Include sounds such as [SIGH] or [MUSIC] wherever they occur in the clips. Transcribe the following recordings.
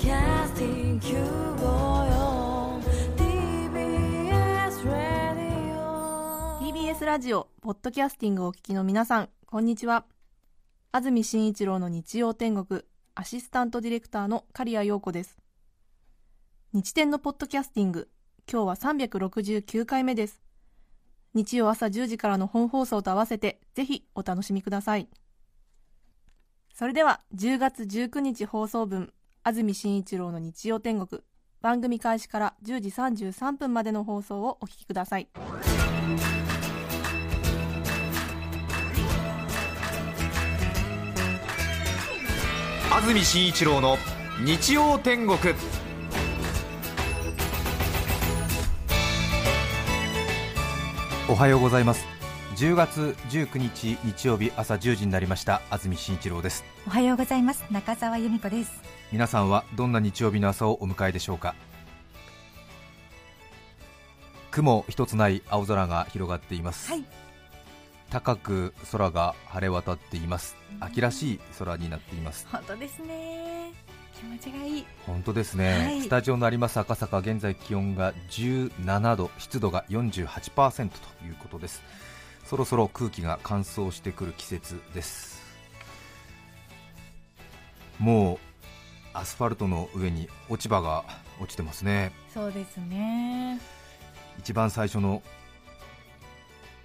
Podcasting 954 TBS Radio TBS ラジオポッドキャスティングをお聞きの皆さんこんにちは。安住紳一郎の日曜天国アシスタントディレクターの刈谷陽子です。日天のポッドキャスティング今日は369回目です。日曜朝10時からの本放送と合わせてぜひお楽しみください。それでは10月19日放送分安住紳一郎の日曜天国。番組開始から10時33分までの放送をお聞きください。安住紳一郎の日曜天国。おはようございます10月19日日曜日朝10時になりました。安住紳一郎です。おはようございます。中澤由美子です。皆さんはどんな日曜日の朝をお迎えでしょうか？雲一つない青空が広がっています、はい。高く空が晴れ渡っています。秋らしい空になっています。本当ですね。気持ちがいい。本当ですね、はい。スタジオのあります赤坂現在気温が17度湿度が48%ということですそろそろ空気が乾燥してくる季節です。もうアスファルトの上に落ち葉が落ちてますね。そうですね。一番最初の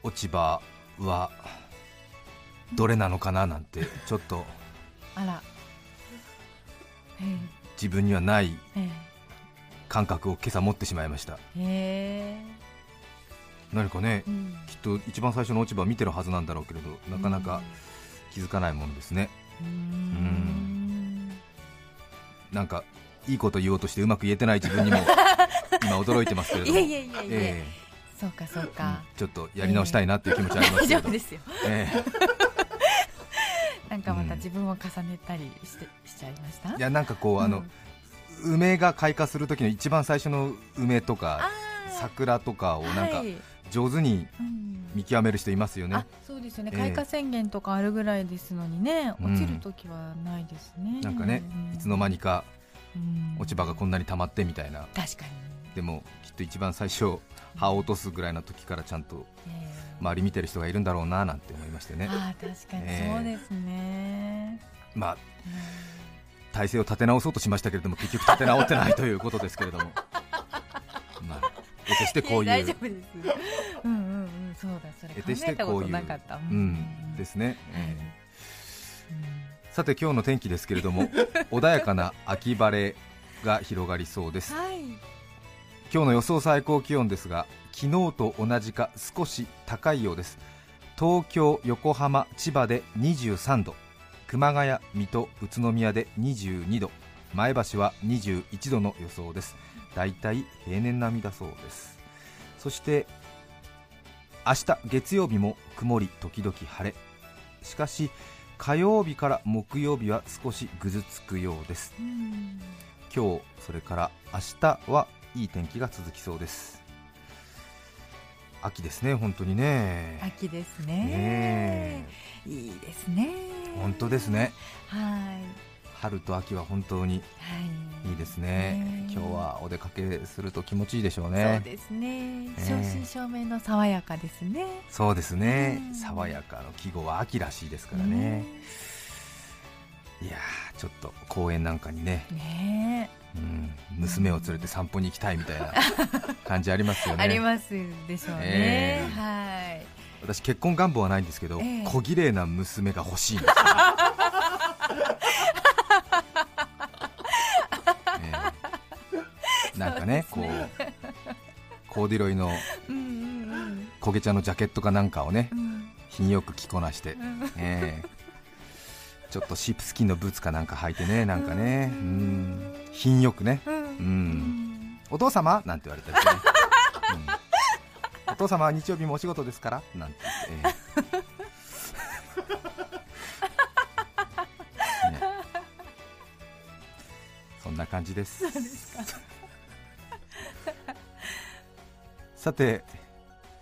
落ち葉はどれなのかななんてちょっとあら。え自分にはないえ感覚を今朝持ってしまいました。ええ何かねえうん。きっと一番最初の落ち葉見てるはずなんだろうけれどなかなか気づかないものですね、うーん。なんかいいこと言おうとしてうまく言えてない自分にも [LAUGHS] 今驚いてますけれども。いやいやいやいや、えそうかそうえか、うん。ちょっとやり直したいなっていう気持ちはあります大けれど、丈夫ですよ。え [LAUGHS] なんかまた自分を重ねたりしてしちゃいました？えいやなんかこうあの、梅が開花する時の一番最初の梅とか桜とかをなんかはい上手にうん。見極める人いますよね。あ、そうですよね。ええ。開花宣言とかあるぐらいですのにね、うん。落ちる時はないですね。なんかね、うん。いつの間にかうん。落ち葉がこんなに溜まってみたいな。確かに、でもきっと一番最初葉を落とすぐらいの時からちゃんとええ。周り見てる人がいるんだろうななんて思いましてね。ああ確かにええ。そうですね、まあうん。体勢を立て直そうとしましたけれども結局立て直ってないということですけれども。まあ得てしてこういう。大丈夫です。うんうんうんそうだそれ考えたここういう。となかった。うん。ですね、えさて今日の天気ですけれども [LAUGHS] 穏やかな秋晴れが広がりそうです。はい。今日の予想最高気温ですが昨日と同じか少し高いようです。東京、横浜、千葉で23度。熊谷、水戸、宇都宮で22度。前橋は21度の予想ですだいたい平年並みだそうです。そして明日月曜日も曇り時々晴れ。しかし火曜日から木曜日は少しぐずつくようです。うん今日それから明日はいい天気が続きそうです。秋ですね本当にね。秋ですね。ねいいですね。本当ですね。はい春と秋は本当にはい。いいですね。ね。今日はお出かけすると気持ちいいでしょうそうねですね。え正真正銘の爽やかですね。そうですね。うん。爽やかの季語は秋らしいですからね。いやーちょっと公園なんかにね、ね。うん、娘を連れて散歩に行きたいみたいな [LAUGHS] 感じありますよね。ありますでしょうね。ええ。はい。私結婚願望はないんですけど、ええ。小綺麗な娘が欲しいんですよ、[LAUGHS] ねこうコーディロイの焦げ茶のジャケットかなんかをね品よく着こなして、ええ。ちょっとシープスキンのブーツかなんか履いてねなんかね。うん。品よくね。うん。お父様？なんて言われたりね、お父様は日曜日もお仕事ですから？なんて言って、ええ。ね。そんな感じです。さて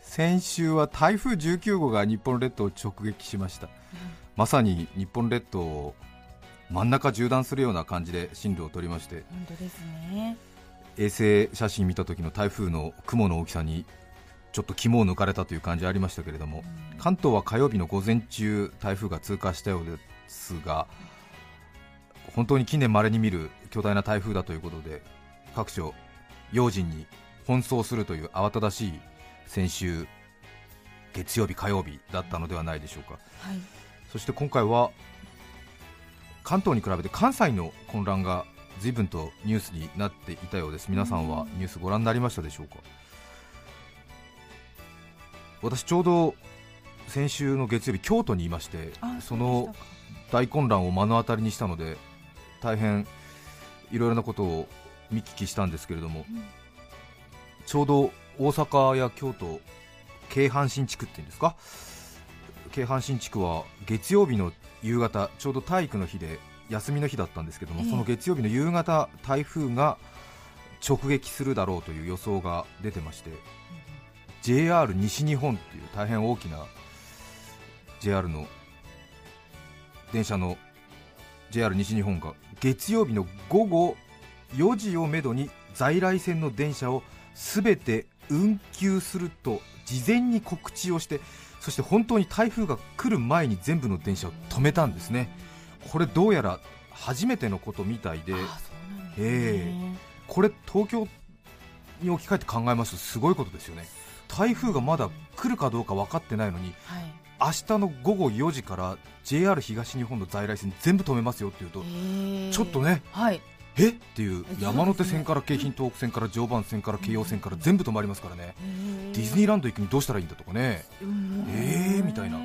先週は台風19号が日本列島を直撃しました、まさに日本列島を真ん中縦断するような感じで進路を取りまして本当ですね。衛星写真見た時の台風の雲の大きさにちょっと肝を抜かれたという感じありましたけれども、関東は火曜日の午前中台風が通過したようですが本当に近年まれに見る巨大な台風だということで各所用心に奔走するという慌ただしい先週月曜日火曜日だったのではないでしょうか。はい。そして今回は関東に比べて関西の混乱が随分とニュースになっていたようです。皆さんはニュースご覧になりましたでしょうか？私ちょうど先週の月曜日京都にいましてあその大混乱を目の当たりにしたので大変いろいろなことを見聞きしたんですけれども、うんちょうど大阪や京都京阪神地区っていうんですか？京阪神地区は月曜日の夕方ちょうど体育の日で休みの日だったんですけども、ええ。その月曜日の夕方台風が直撃するだろうという予想が出てまして、JR 西日本っていう大変大きな JR の電車の JR 西日本が月曜日の午後4時をめどに在来線の電車をすべて運休すると事前に告知をしてそして本当に台風が来る前に全部の電車を止めたんですねこれどうやら初めてのことみたいであ、そうなんですえね。これ東京に置き換えて考えますとすごいことですよね台風がまだ来るかどうか分かってないのにはい。明日の午後4時から JR 東日本の在来線全部止めますよっていうと、えーちょっとねはい。え？っていうえ山手線から京浜東北線から常磐線から京葉線から全部止まりますからね、ディズニーラランド行くにどうしたらいいんだとかね、えーみたいな。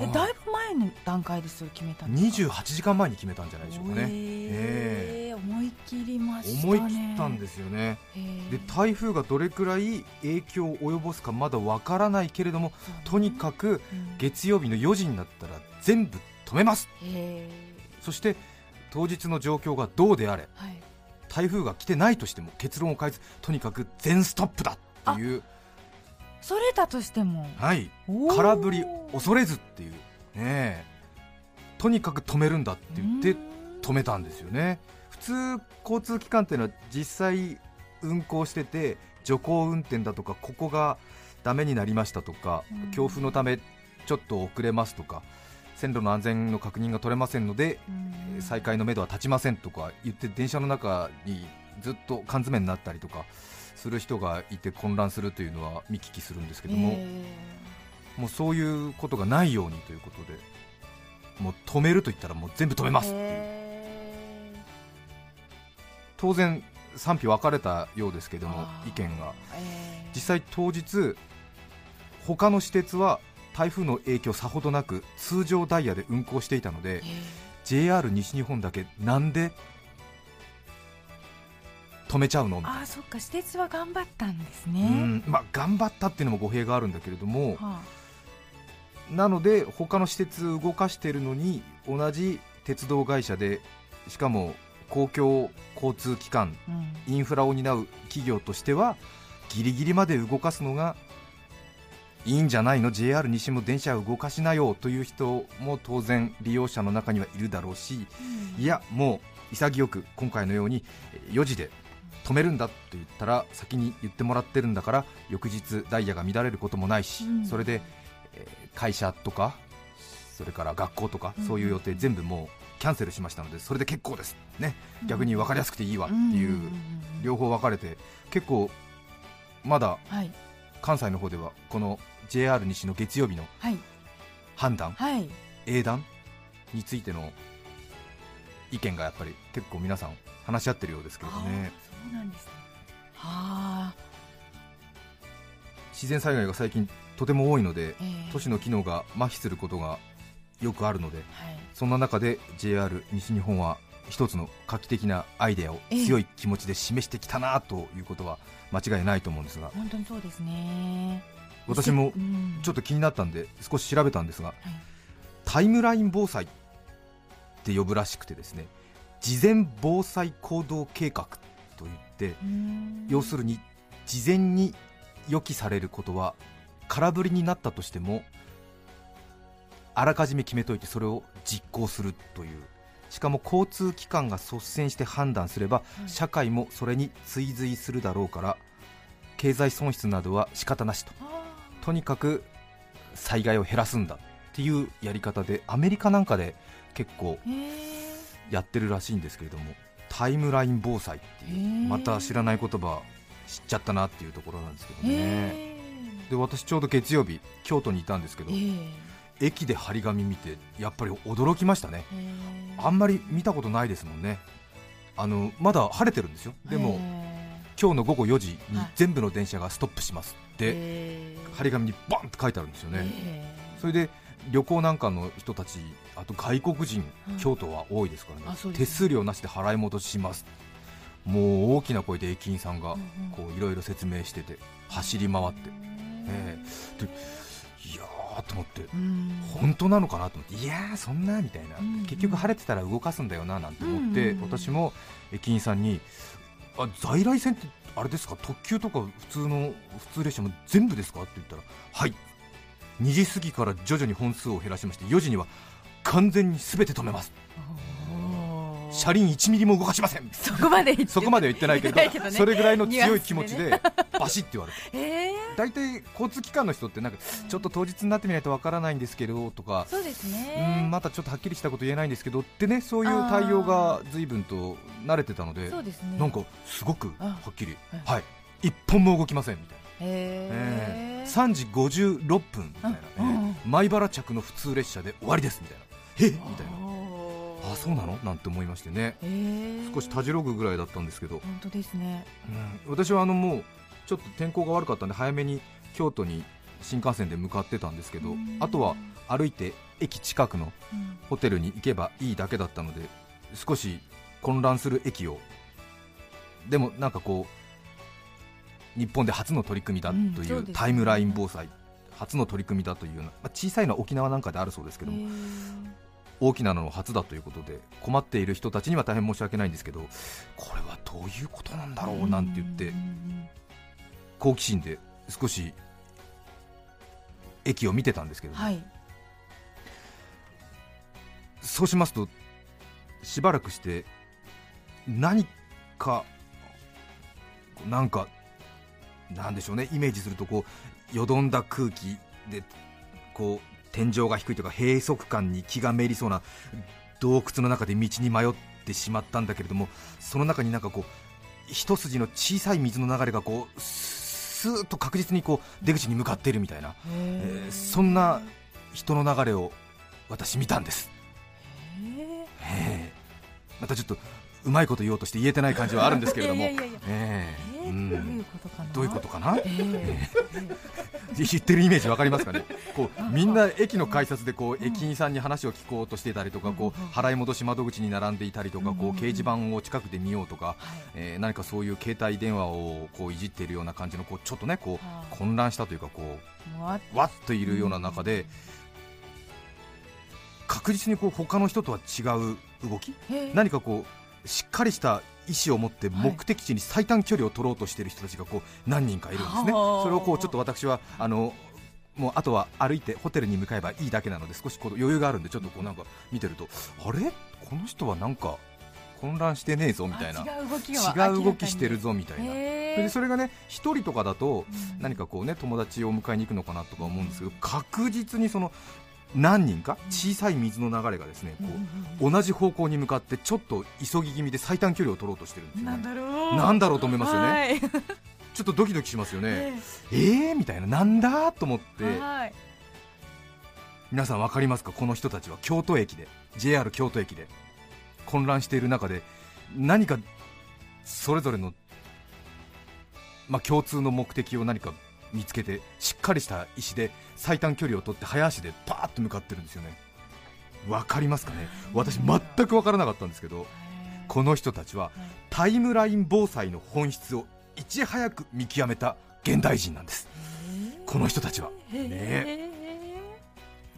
えだいぶ前の段階でそれ決めたんですか28時間前に決めたんじゃないでしょうかね、えー。思い切りましたね。思い切ったんですよね、で台風がどれくらい影響を及ぼすかまだわからないけれども、ね。とにかくうん。月曜日の4時になったら全部止めます、へそして当日の状況がどうであれ、ーはい。台風が来てないとしても結論を変えず、とにかく全ストップだっていう、それだとしても？はい、空振り恐れずっていう、ねえ、とにかく止めるんだって言って止めたんですよね。普通、交通機関っていうのは実際運行してて、徐行運転だとか、ここがダメになりましたとかうん、強風のためちょっと遅れますとか、線路の安全の確認が取れませんので、うん。再開のめどは立ちませんとか言って電車の中にずっと缶詰になったりとかする人がいて混乱するというのは見聞きするんですけども、えもうそういうことがないようにということでもう止めると言ったらもう全部止めーますっていう。へ当然賛否分かれたようですけども意見が。ーえー。実際当日他の私鉄は台風の影響さほどなく通常ダイヤで運行していたのでえ。JR 西日本だけなんで止めちゃうの？ーあーそっか私鉄は頑張ったんですうねんまあ、頑張ったっていうのも語弊があるんだけれどもはなので他の施設動かしているのに同じ鉄道会社でしかも公共交通機関あうん。インフラを担う企業としてはギリギリまで動かすのがいいんじゃないの？JR 西も電車を動かしなよという人も当然利用者の中にはいるだろうしいやもう潔く今回のようにえー4時で止めるんだと言ったら先に言ってもらってるんだから翌日ダイヤが乱れることもないし、うん。それで、えー会社とかそれから学校とか、うん。そういう予定全部もうキャンセルしましたのでそれで結構です、ね、逆に分かりやすくていいわっていう、両方分かれて結構まだはい関西の方ではこの JR 西の月曜日のはい。判断はい。英断についての意見がやっぱり結構皆さん話し合ってるようですけれどね。そうなんですね。はあ。自然災害が最近とても多いのでえー都市の機能が麻痺することがよくあるのではい。そんな中で JR 西日本は一つの画期的なアイデアをええ強い気持ちで示してきたなということは間違いないと思うんですが。本当にそうですね。私もうん。ちょっと気になったんで少し調べたんですがはい。タイムライン防災って呼ぶらしくてですね事前防災行動計画といってうん。要するに事前に予期されることは空振りになったとしてもあらかじめ決めといてそれを実行するというしかも交通機関が率先して判断すれば、社会もそれに追随するだろうから経済損失などは仕方なしと。とにかく災害を減らすんだっていうやり方でアメリカなんかで結構やってるらしいんですけれどもタイムライン防災っていうまた知らない言葉知っちゃったなっていうところなんですけどね。へで私ちょうど月曜日京都にいたんですけど駅で張り紙見てやっぱり驚きましたねあんまり見たことないですもんね。あのまだ晴れてるんですよ。でもへ今日の午後4時にはい全部の電車がストップしますーって張り紙にバンって書いてあるんですよね。それで旅行なんかの人たちあと外国人、うん京都は多いですからね。手数料なしで払い戻しします。もう大きな声で駅員さんがいろいろ説明してて走り回って、ええと思ってうん。本当なのかなと思っていやーそんなみたいな、うんうん。結局晴れてたら動かすんだよななんて思って、うんうん。私も駅員さんにあ在来線ってあれですか？特急とか普通の普通列車も全部ですか？って言ったらはい。2時過ぎから徐々に本数を減らしまして4時には完全に全て止めます車輪1ミリも動かしません。そこまで言ってそこまでは言ってないけどね。それぐらいの強い気持ちでバシッて言われて [LAUGHS] え大体交通機関の人ってなんかちょっと当日になってみないとわからないんですけどとかー、そうですうねんまたちょっとはっきりしたこと言えないんですけどってねそういう対応が随分と慣れてたのでそうですね。なんかすごくあはっきり。はい。はい。一本も動きませんみたいな、へー。3時56分みたいな、うんうんえー。米原着の普通列車で終わりですみたいな。えみたいなあそうなの？なんて思いましてね。少したじろぐぐらいだったんですけど、本当ですね。うん。私はあのもうちょっと天候が悪かったんで早めに京都に新幹線で向かってたんですけどうん。あとは歩いて駅近くのうん。ホテルに行けばいいだけだったので少し混乱する駅をでもなんかこう日本で初の取り組みだというタイムライン防災初の取り組みだというような、まあ、小さいのは沖縄なんかであるそうですけども大きなのの初だということで困っている人たちには大変申し訳ないんですけどこれはどういうことなんだろうなんて言って好奇心で少し駅を見てたんですけど、はい。そうしますとしばらくして何かなんかなんでしょうねイメージするとこうよどんだ空気でこう天井が低いというか閉塞感に気がめりそうな洞窟の中で道に迷ってしまったんだけれどもその中になんかこう一筋の小さい水の流れがこうスーッと確実にこう出口に向かっているみたいな、えーそんな人の流れを私見たんです。またちょっとうまいこと言おうとして言えてない感じはあるんですけれども、どういうんことかな？えー。[LAUGHS] 言ってるイメージわかりますかね、こうみんな駅の改札でこう駅員さんに話を聞こうとしていたりとか、こう払い戻し窓口に並んでいたりとか、こう掲示板を近くで見ようとか、はい。えー何かそういう携帯電話をこういじっているような感じのこうちょっとねこはう混乱したというかこもわっ。うわっといるような中で確実にこう他の人とは違う動き？何かこうしっかりした意思を持って目的地に最短距離を取ろうとしている人たちがこう何人かいるんですね、はあ。それをこうちょっと私はあのもうあとは歩いてホテルに向かえばいいだけなので少しこう余裕があるんでちょっとこうなんか見てるとあれ？この人はなんか混乱してねえぞみたいな。あ違う動きしてるぞみたいな。それへでそれがね一人とかだとうん。何かこうね友達を迎えに行くのかなとか思うんですけど確実にその何人か小さい水の流れがですねこう同じ方向に向かってちょっと急ぎ気味で最短距離を取ろうとしてるんですよなんねだろう。なんだろうと思いますよね、はい。[LAUGHS] ちょっとドキドキしますよね、ええーみたいな。なんだと思って。皆さん分かりますか？この人たちは京都駅で。JR 京都駅で。混乱している中で何かそれぞれの、まあ、共通の目的を何か見つけてしっかりした意思で最短距離を取って早足でパーッと向かってるんですよね。分かりますかね？私全く分からなかったんですけどこの人たちはタイムライン防災の本質をいち早く見極めた現代人なんです。この人たちは。ね。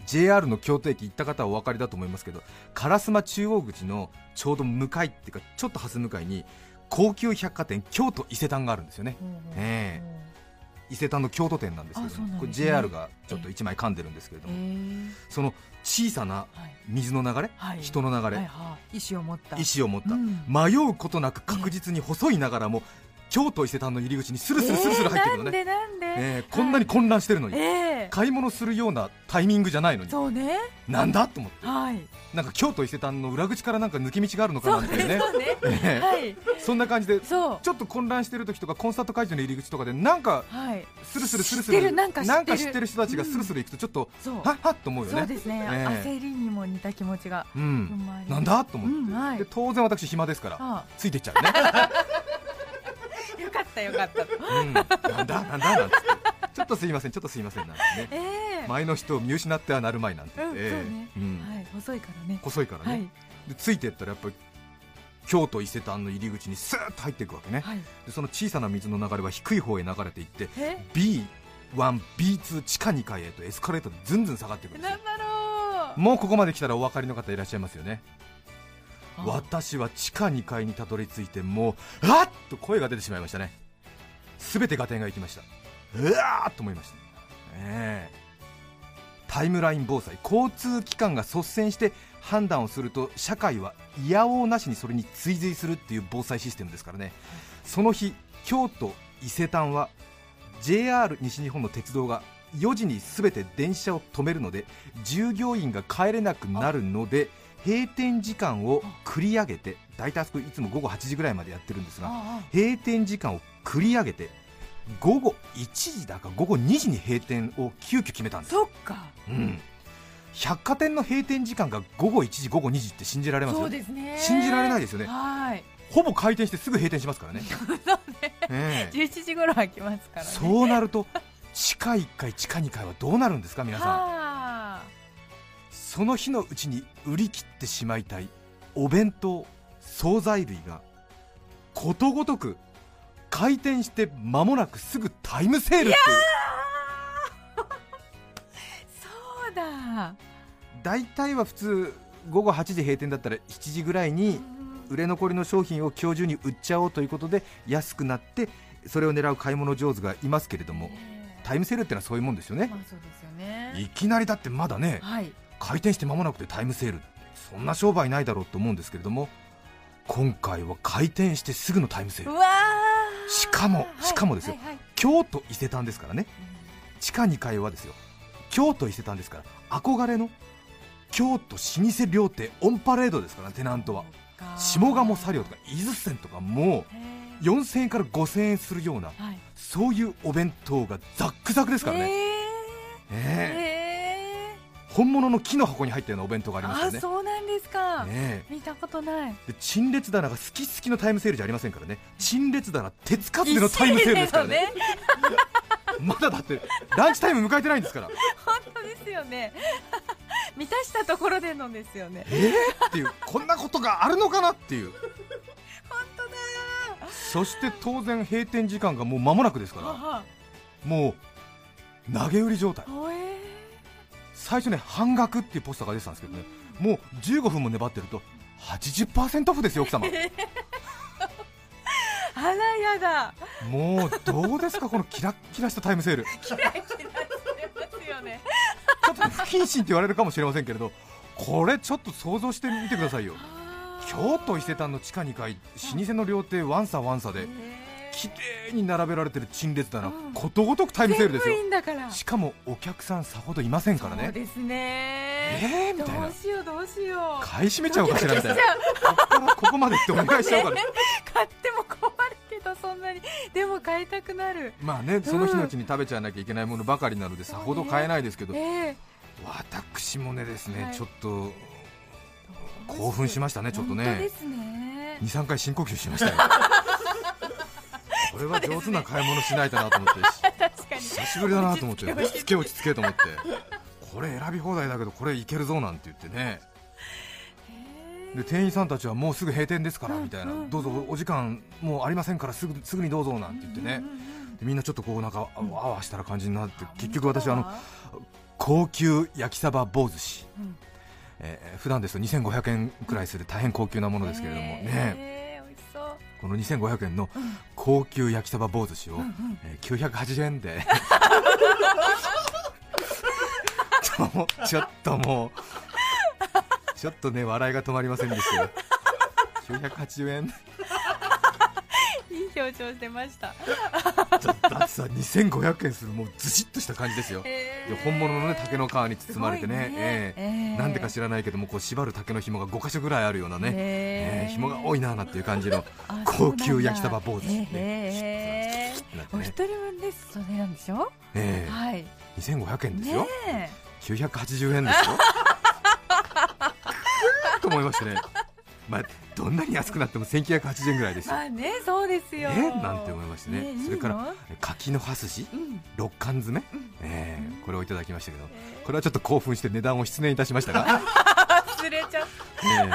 JR の京都駅行った方はお分かりだと思いますけど烏丸中央口のちょうど向かいっていうかちょっと蓮向かいに高級百貨店京都伊勢丹があるんですよね、え伊勢丹の京都店なんですけどあそうなんですね。これ JR がちょっと1枚噛んでるんですけれどえも、ーその小さなはい。水の流れ、はい。人の流れ、はいはい。意志を持った。意志を持った、うん。迷うことなく確実に細いながらも、京都伊勢丹の入り口にスルスルスルスル入ってくるのね、えーなんでなんで、えーこんなに混乱してるのに、え買い物するようなタイミングじゃないのに。そうね。なんだと思って。はい。なんか京都伊勢丹の裏口からなんか抜け道があるのかなっていそうね。[LAUGHS] ええ。はい。そんな感じでそう。ちょっと混乱してる時とかコンサート会場の入り口とかでなんかはい。スルスルスルスルる？なんか知ってる？人たちがスルスル行くとちょっと、そう。はっはっと思うよね。そうですね、ええ。焦りにも似た気持ちがうん。なんだと思って、うんはい。で当然私暇ですからあ。ついてっちゃうね、かったよかった。うん、なんだ？なんだ？なんつって。ちょっとすいません。ちょっとすいませんなんてね。ええ。前の人を見失ってはなるまいなんて言うんうね、うん。はい細いからね。細いからね、はい。でついてったらやっぱり京都伊勢丹の入り口にスーッと入っていくわけね、はい。でその小さな水の流れは低い方へ流れていってえ？B1、B2 地下2階へとエスカレーターでずんずん下がっていくんですよ。なんだろう。もうここまで来たらお分かりの方いらっしゃいますよね。あ私は地下2階にたどり着いてもうあっと声が出てしまいましたね。全て合点がいきました。うわーっと思いました、ええ。タイムライン防災交通機関が率先して判断をすると社会はいやおうなしにそれに追随するっていう防災システムですからね。その日京都伊勢丹は JR 西日本の鉄道が4時に全て電車を止めるので従業員が帰れなくなるので閉店時間を繰り上げて大体あそこいつも午後8時ぐらいまでやってるんですがあ閉店時間を繰り上げて午後1時だか午後2時に閉店を急遽決めたんです、そっか。うん、百貨店の閉店時間が午後1時午後2時って信じられますそうですね。信じられないですよね。はい。ほぼ開店してすぐ閉店しますからね。[LAUGHS] そうね。ええ。11時頃は来ますからね。そうなると地下1階地下2階はどうなるんですか皆さん。はあその日のうちに売り切ってしまいたいお弁当惣菜類がことごとく開店して間もなくすぐタイムセールっていう。そうだ。大体は普通午後8時閉店だったら7時ぐらいに売れ残りの商品を今日中に売っちゃおうということで安くなってそれを狙う買い物上手がいますけれどもタイムセールってのはそういうもんですよねまあそうですよねいきなりだってまだねはい開店して間もなくてタイムセールそんな商売ないだろうと思うんですけれども今回は開店してすぐのタイムセール。しかもはいしかもですよ。はいはい。京都伊勢丹ですからね。地下2階はですよ。京都伊勢丹ですから憧れの京都老舗料亭オンパレードですからねテナントは。下鴨茶寮とか伊豆線とかもう4000円から5000円するようなはい。そういうお弁当がザックザクですからね、ええー。ええ本物の木の箱に入ったようなお弁当がありーますよね。あそうなんですか。ねえ。見たことない。で陳列棚が好き好きのタイムセールじゃありませんからね。陳列棚鉄かつてのタイムセールですからね。一緒ですよまだだってランチタイム迎えてないんですから。本当ですよね。満たしたところでのですよね。えー、っていうこんなことがあるのかなっていう。本当だそして当然閉店時間がもう間もなくですから。はもう投げ売り状態。はえ最初ね半額っていうポスターが出てたんですけどねもう15分も粘ってると80%オフですよ奥様。ー [LAUGHS] あらやだ。もうどうですかこのキラッキラしたタイムセール。キラキラしてますよね。ちょっと不謹慎って言われるかもしれませんけれどこれちょっと想像してみてくださいよ。京都伊勢丹の地下2階老舗の料亭ワンサワンサで綺麗に並べられてる陳列棚、うん。ことごとくタイムセールですよ。全部いいんだから。しかもお客さんさほどいませんからね。そうですね。えーみたいな。どうしようどうしよう。買い占めちゃおうかしらみたいな。[LAUGHS] ここからここまでってお願いしちゃおうかな買っても困るけどそんなに。でも買いたくなる。まあねその日のうちに食べちゃわなきゃいけないものばかりなのでさほど買えないですけど。ええ。私もねですね、はい。ちょっと興奮しましたねちょっとね。すね。23回深呼吸しましたよ [LAUGHS] これは上手な買い物しないとなと思って。[LAUGHS] 久しぶりだなと思って。落ち着け落ち着け。と思って。これ選び放題だけどこれいけるぞなんて言ってね。で店員さんたちはもうすぐ閉店ですからうんみたいな、うんどうぞお時間もうありませんからすぐすぐにどうぞなんて言ってね、みんなちょっとこうなんかあわわしたら感じになって結局私本あの高級焼きサバ棒寿司、うん。えー普段ですと2500円くらいする大変高級なものですけれどもね、この2500円のうん高級焼きそば棒寿司を、えー980円で。ちょっともうちょっとね笑いが止まりませんでしたよ。980円。いい表情してました。ちょっとだってさ2500円するもうずしっとした感じですよ。いや本物のね竹の皮に包まれてね。ええ。なんでか知らないけどもこう縛る竹の紐が5箇所ぐらいあるようなね、ええ紐が多いなーなんていう感じの高級焼きそば棒寿司ね。へーね。一人分ですそれなんでしょえはい。え2500円ですよ、ね980円ですよ。[LAUGHS] と思いましたね。まあどんなに安くなっても1980円ぐらいですよ。えまあねそうですよ。えなんて思いましてね。ねそれから柿の葉筋うん。六貫詰め、ええこれをいただきましたけど。これはちょっと興奮して値段を失念いたしましたが、[LAUGHS] 忘れちゃっええ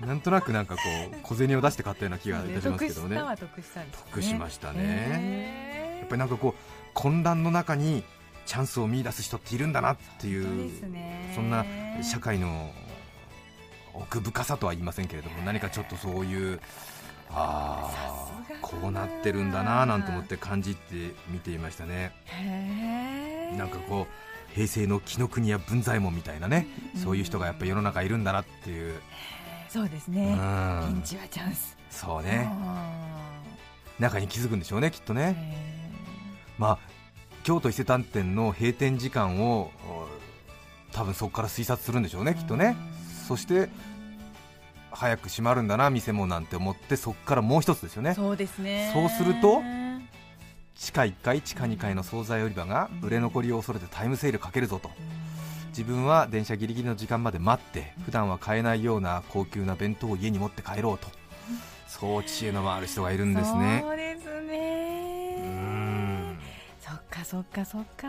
なんとなくなんかこう小銭を出して買ったような気がいたします得けどもね得した得しましたね。やっぱりなんかこう混乱の中にチャンスを見出す人っているんだなっていそうそんな社会の奥深さとは言いませんけれども何かちょっとそういうああこうなってるんだななんて思って感じて見ていましたね。なんかこう平成の紀ノ国や文左衛門みたいなねそういう人がやっぱり世の中いるんだなっていう、そうですうねん。ピンチはチャンス。そうね。あ中に気づくんでしょうねきっとーね。へまあ京都伊勢丹店の閉店時間をお多分そこから推察するんでしょうねーきっとね。うんそして早く閉まるんだな店もなんて思ってそこからもう一つですよね。そうですね。そうすると地下1階地下2階の惣菜売り場が売れ残りを恐れてタイムセールかけるぞと自分は電車ギリギリの時間まで待って普段は買えないような高級な弁当を家に持って帰ろうと。そう知恵の回る人がいるんですね。そうですうねん。そっかそっかそっか。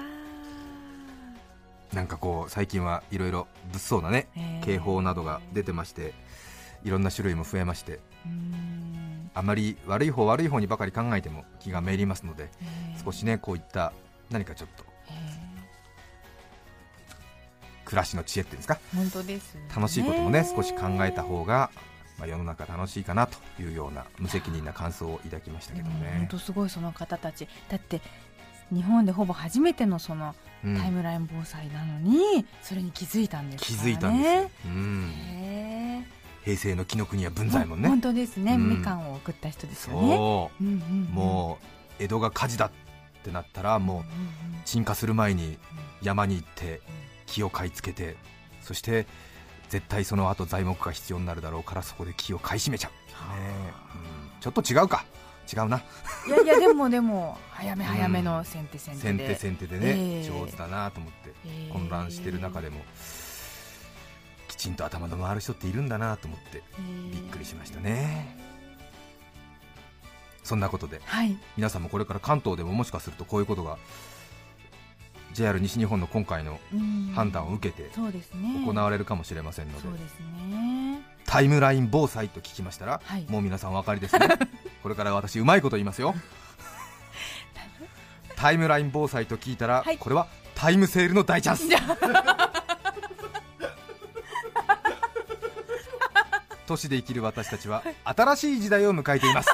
なんかこう最近はいろいろ物騒なね警報などが出てましていろんな種類も増えましてうん。あまり悪い方悪い方にばかり考えても気がめいりますので少しねこういった何かちょっとへ暮らしの知恵っていうんですか？ー本当ですね。楽しいこともね少し考えた方が、まあ、世の中楽しいかなというような無責任な感想を抱きましたけど本ね、当すごいその方たち。だって日本でほぼ初めてのそのうん。タイムライン防災なのに、それに気づいたんですね。づいたんですよ、うん、へ平成の紀ノ国や文ー左衛門ね本当ですね、うん。みかんを送った人ですよね。そう。うんうんうん。もう江戸が火事だってなったらもううんうん鎮火する前に山に行って木を買い付けてそして絶対その後材木が必要になるだろうからそこで木を買い占めちゃう、ねうん。ちょっと違うか。違うな。いやいやでもでも早め [LAUGHS] 早めの先手先手で、先手先手でね、ええ。上手だなと思ってえー混乱してる中でもきちんと頭の回る人っているんだなと思ってびっくりしましたね。そんなことではい。皆さんもこれから関東でももしかするとこういうことが JR 西日本の今回のうん。判断を受けて行われるかもしれませんので、タイムライン防災と聞きましたら、はい。もう皆さんお分かりですね。[LAUGHS] これから私うまいこと言いますよ。[LAUGHS] タイムライン防災と聞いたら、はい。これはタイムセールの大チャンス。都市 [LAUGHS] で生きる私たちは新しい時代を迎えています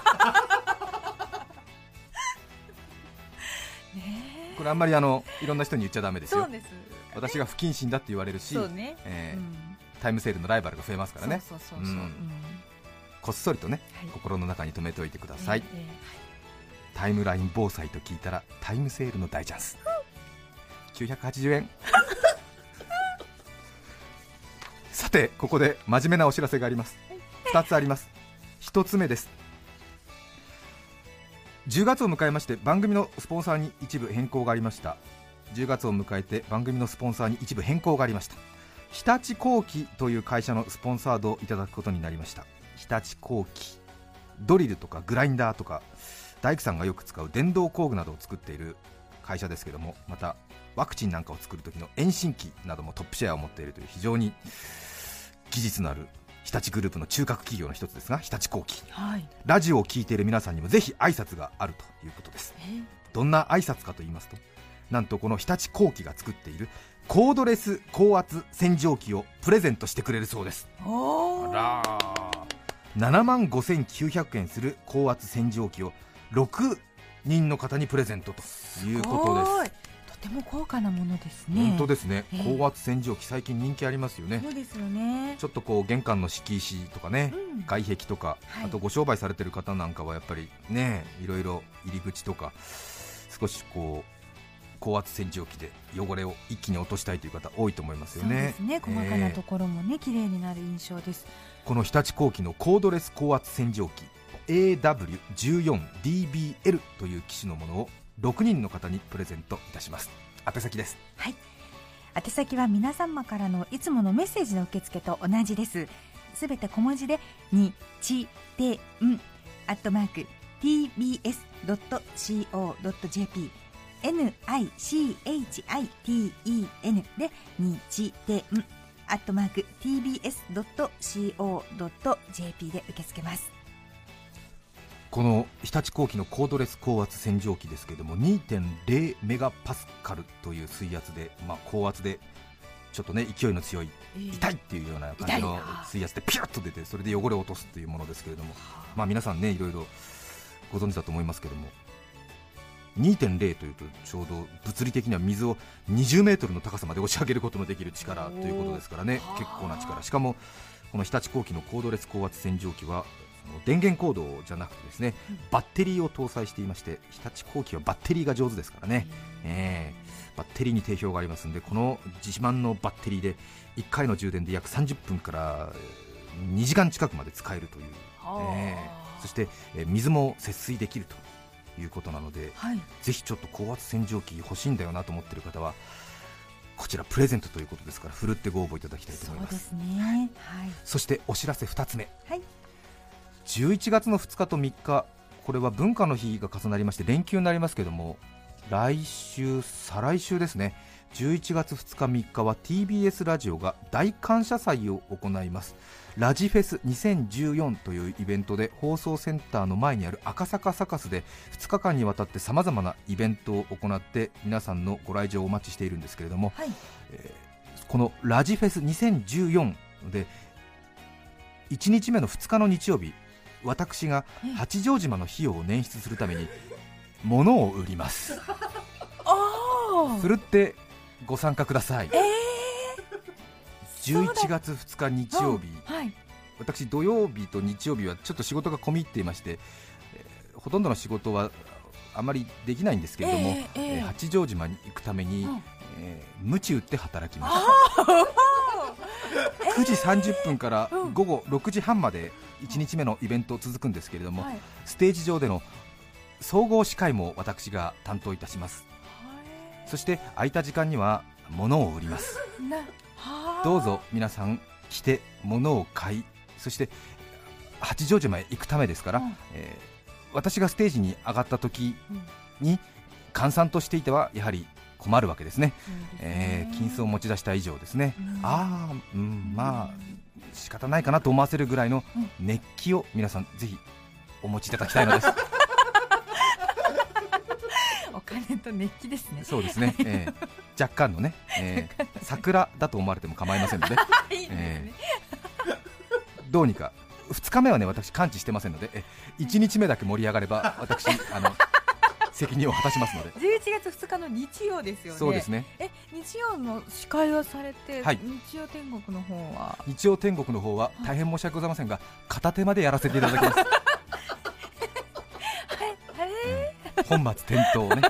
れあんまりあのいろんな人に言っちゃダメですよ。です。私が不謹慎だって言われるし、ね、えーうん。タイムセールのライバルが増えますからね。こっそりとねはい。心の中に留めておいてください、えタイムライン防災と聞いたらタイムセールの大チャンス。980円。[LAUGHS] さてここで真面目なお知らせがあります。2つあります。1つ目です10月を迎えまして番組のスポンサーに一部変更がありました。10月を迎えて番組のスポンサーに一部変更がありました。日立工機という会社のスポンサードをいただくことになりました。日立工機ドリルとかグラインダーとか大工さんがよく使う電動工具などを作っている会社ですけどもまたワクチンなんかを作る時の遠心機などもトップシェアを持っているという非常に技術のある日立グループの中核企業の一つですが日立工機ーはい。ラジオを聞いている皆さんにもぜひ挨拶があるということです。え？どんな挨拶かと言いますとなんとこの日立工機が作っているコードレス高圧洗浄機をプレゼントしてくれるそうです。あらー。7万5900円する高圧洗浄機を6人の方にプレゼントということです。ごい。とても高価なものですね。本当ですね、ええ。高圧洗浄機最近人気ありますよね。そうですよね。ちょっとこう玄関の敷石とかね、うん。外壁とか、はい。あとご商売されてる方なんかはやっぱりねいろいろ入り口とか少しこう高圧洗浄機で汚れを一気に落としたいという方多いと思いますよそうねですね。細かなところもね綺麗になる印象です。この日立工機のコードレス高圧洗浄機 AW14DBL という機種のものを6人の方にプレゼントいたします。宛先です。はい。宛先は皆様からのいつものメッセージの受付と同じです。すべて小文字でにちてんアットマーク tbs.co.jp nichiten で日てんアットマーク tbs.co.jp で受け付けます。この日立工機のコードレス高圧洗浄機ですけれども2.0メガパスカルという水圧で、まあ、高圧でちょっとね勢いの強い痛いっていうような感じの水圧でピュッと出てそれで汚れを落とすっていうものですけれども、まあ、皆さんねいろいろご存知だと思いますけれども2.0というとちょうど物理的には水を20メートルの高さまで押し上げることのできる力ということですからね結構な力。しかもこの日立工機のコードレス高圧洗浄機はその電源コードじゃなくてですねバッテリーを搭載していまして日立工機はバッテリーが上手ですからね、えーバッテリーに定評がありますのでこの自慢のバッテリーで1回の充電で約30分からえー2時間近くまで使えるという、えーそして、えー水も節水できるということなのではい。ぜひちょっと高圧洗浄機欲しいんだよなと思っている方はこちらプレゼントということですからふるってご応募いただきたいと思います。ね。はい。そしてお知らせ2つ目。はい11月の2日と3日これは文化の日が重なりまして連休になりますけども来週再来週ですね。11月2日3日は TBS ラジオが大感謝祭を行います。ラジフェス2014というイベントで放送センターの前にある赤坂サカスで2日間にわたってさまざまなイベントを行って皆さんのご来場をお待ちしているんですけれども、はい。えーこのラジフェス2014で1日目の2日の日曜日私がええ。八丈島の費用を捻出するために物を売ります。[LAUGHS] あふるってご参加ください。えそうだ。11月2日日曜日。はい。私土曜日と日曜日はちょっと仕事が込み入っていまして、えーほとんどの仕事はあまりできないんですけれども、えええええー八丈島に行くために、うん。えー鞭打って働きます9時30分からうん。午後6時半まで1日目のイベント続くんですけれども、はい。ステージ上での総合司会も私が担当いたします。そして空いた時間には物を売ります。どうぞ皆さん来て物を買いそして八丈島へ行くためですから、うん。えー私がステージに上がった時うん。に閑散としていてはやはり困るわけですね、そうですね。えー金子を持ち出した以上ですね、うん。ああ、うん、まあ仕方ないかなと思わせるぐらいのうん。熱気を皆さんぜひお持ちいただきたいのです。[LAUGHS] お金と熱気ですね。そうですね、えー若干のね、えー桜だと思われても構いませんので。[LAUGHS] いいですね。どうにか。2日目はね私完治してませんのでえ1日目だけ盛り上がれば私あの責任を果たしますので。11月2日の日曜ですよね。そうですね。え日曜の司会をされて、はい。日曜天国の方は？日曜天国の方は大変申し訳ございませんが片手までやらせていただきます。[LAUGHS] あれ？あれ本末転倒をね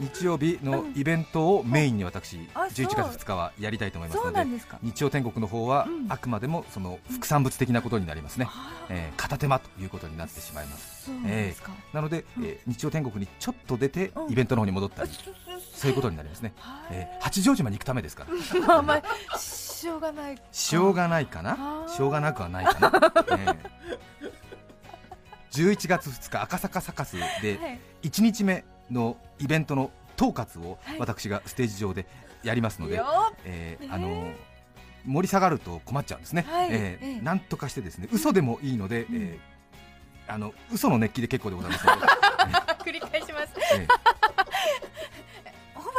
日曜日のイベントをメインに私あそう。11月2日はやりたいと思いますので日曜天国の方はうん。あくまでもその副産物的なことになりますね、あ。えー片手間ということになってしまいます。そうなので、うん。えー日曜天国にちょっと出てうん。イベントの方に戻ったあり、そういうことになりますね、はい。えー八丈島に行くためですから。[LAUGHS] まあまあしょうがないしょうがないかな？しょうがなくはないかな、[LAUGHS] えー。11月2日赤坂サカスではい。1日目のイベントの統括をはい。私がステージ上でやりますので、よねえーあの盛り下がると困っちゃうんですね、はい。えーええ。なんとかしてですね嘘でもいいので、うん。えーあの嘘の熱気で結構でございますので、[LAUGHS] 繰り返します。[LAUGHS] えー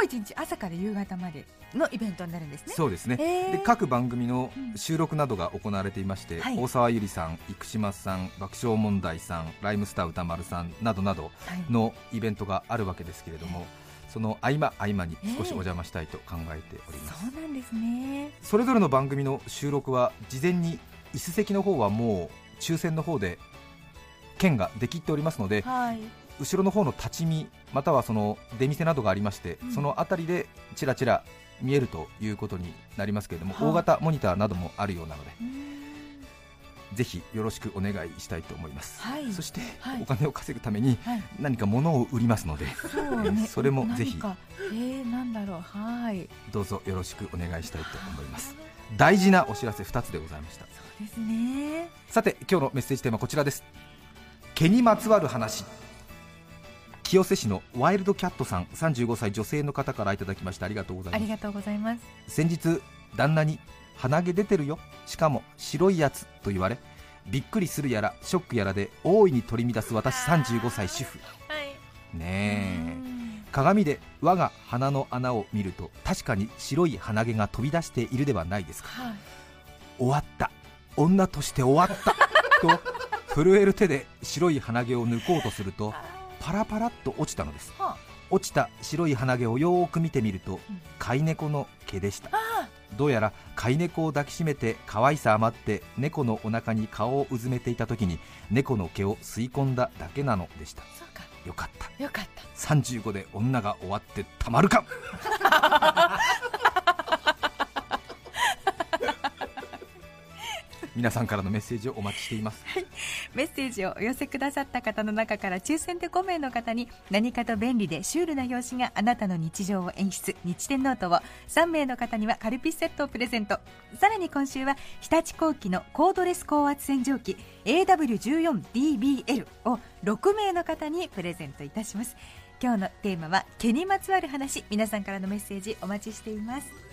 ほ日朝から夕方までのイベントになるんですね。そうですね、へー。で各番組の収録などが行われていまして、はい。大沢ゆりさん、生島さん、爆笑問題さん、ライムスター歌丸さんなどなどはい。のイベントがあるわけですけれども、その合間合間に少しお邪魔したいと考えております、そうなんですね。それぞれの番組の収録は事前に椅子席の方はもう抽選の方で券ができっておりますのではい後ろの方の立ち見またはその出店などがありまして、うん。その辺りでちらちら見えるということになりますけれども、はい。大型モニターなどもあるようなのでぜひよろしくお願いしたいと思います、はい。そして、はい。お金を稼ぐためにはい。何か物を売りますのでそ [LAUGHS] それもぜひ。えー、なんだろう。はい。どうぞよろしくお願いしたいと思います。大事なお知らせ2つでございました。そうですね。さて今日のメッセージテーマはこちらです。毛にまつわる話清瀬市のワイルドキャットさん35歳女性の方からいただきましてありがとうございます。ありがとうございます。先日旦那に鼻毛出てるよ。しかも白いやつと言われびっくりするやらショックやらで大いに取り乱す私35歳主婦。はい。ねえ。鏡で我が鼻の穴を見ると確かに白い鼻毛が飛び出しているではないですか。はい。終わった。女として終わった。と震える手で白い鼻毛を抜こうとするとパラパラっと落ちたのです。は落ちた白い鼻毛をよーく見てみるとうん。飼い猫の毛でした。あどうやら飼い猫を抱きしめて可愛さ余って猫のお腹に顔をうずめていた時に猫の毛を吸い込んだだけなのでした。そうか。よかった。よかった35で女が終わってたまるか [LAUGHS] 皆さんからのメッセージをお待ちしています。メッセージをお寄せくださった方の中から抽選で5名の方に何かと便利でシュールな表紙があなたの日常を演出。日天ノートを3名の方にはカルピスセットをプレゼント。さらに今週は日立工機のコードレス高圧洗浄機 AW14DBL を6名の方にプレゼントいたします。今日のテーマは毛にまつわる話。皆さんからのメッセージお待ちしています。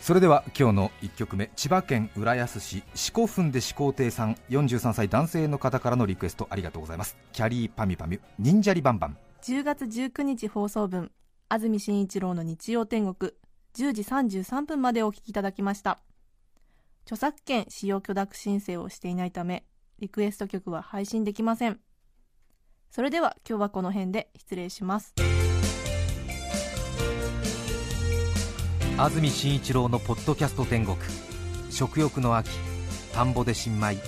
それでは今日の1曲目千葉県浦安市四股墳で始皇帝さん43歳男性の方からのリクエストありがとうございます。キャリーパミパミュ忍者リバンバン。10月19日放送分安住紳一郎の日曜天国10時33分までお聞きいただきました。著作権使用許諾申請をしていないためリクエスト曲は配信できません。それでは今日はこの辺で失礼します。安住紳一郎のポッドキャスト天国。食欲の秋。田んぼで新米。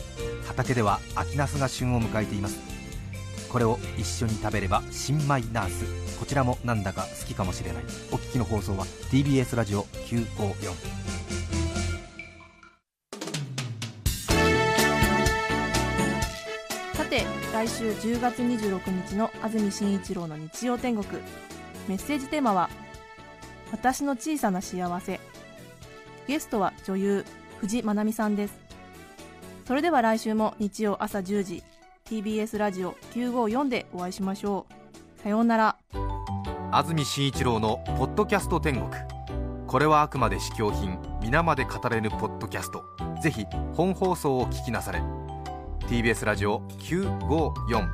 畑では秋ナスが旬を迎えています。これを一緒に食べれば新米ナース。こちらもなんだか好きかもしれない。お聞きの放送は TBS ラジオ954さて来週10月26日の安住紳一郎の日曜天国。メッセージテーマは「私の小さな幸せ」ゲストは女優藤まなみさんです。それでは来週も日曜朝10時 TBS ラジオ954でお会いしましょう。さようなら。安住紳一郎の「ポッドキャスト天国」これはあくまで試供品皆まで語れぬポッドキャスト。ぜひ本放送を聞きなされ。TBS ラジオ954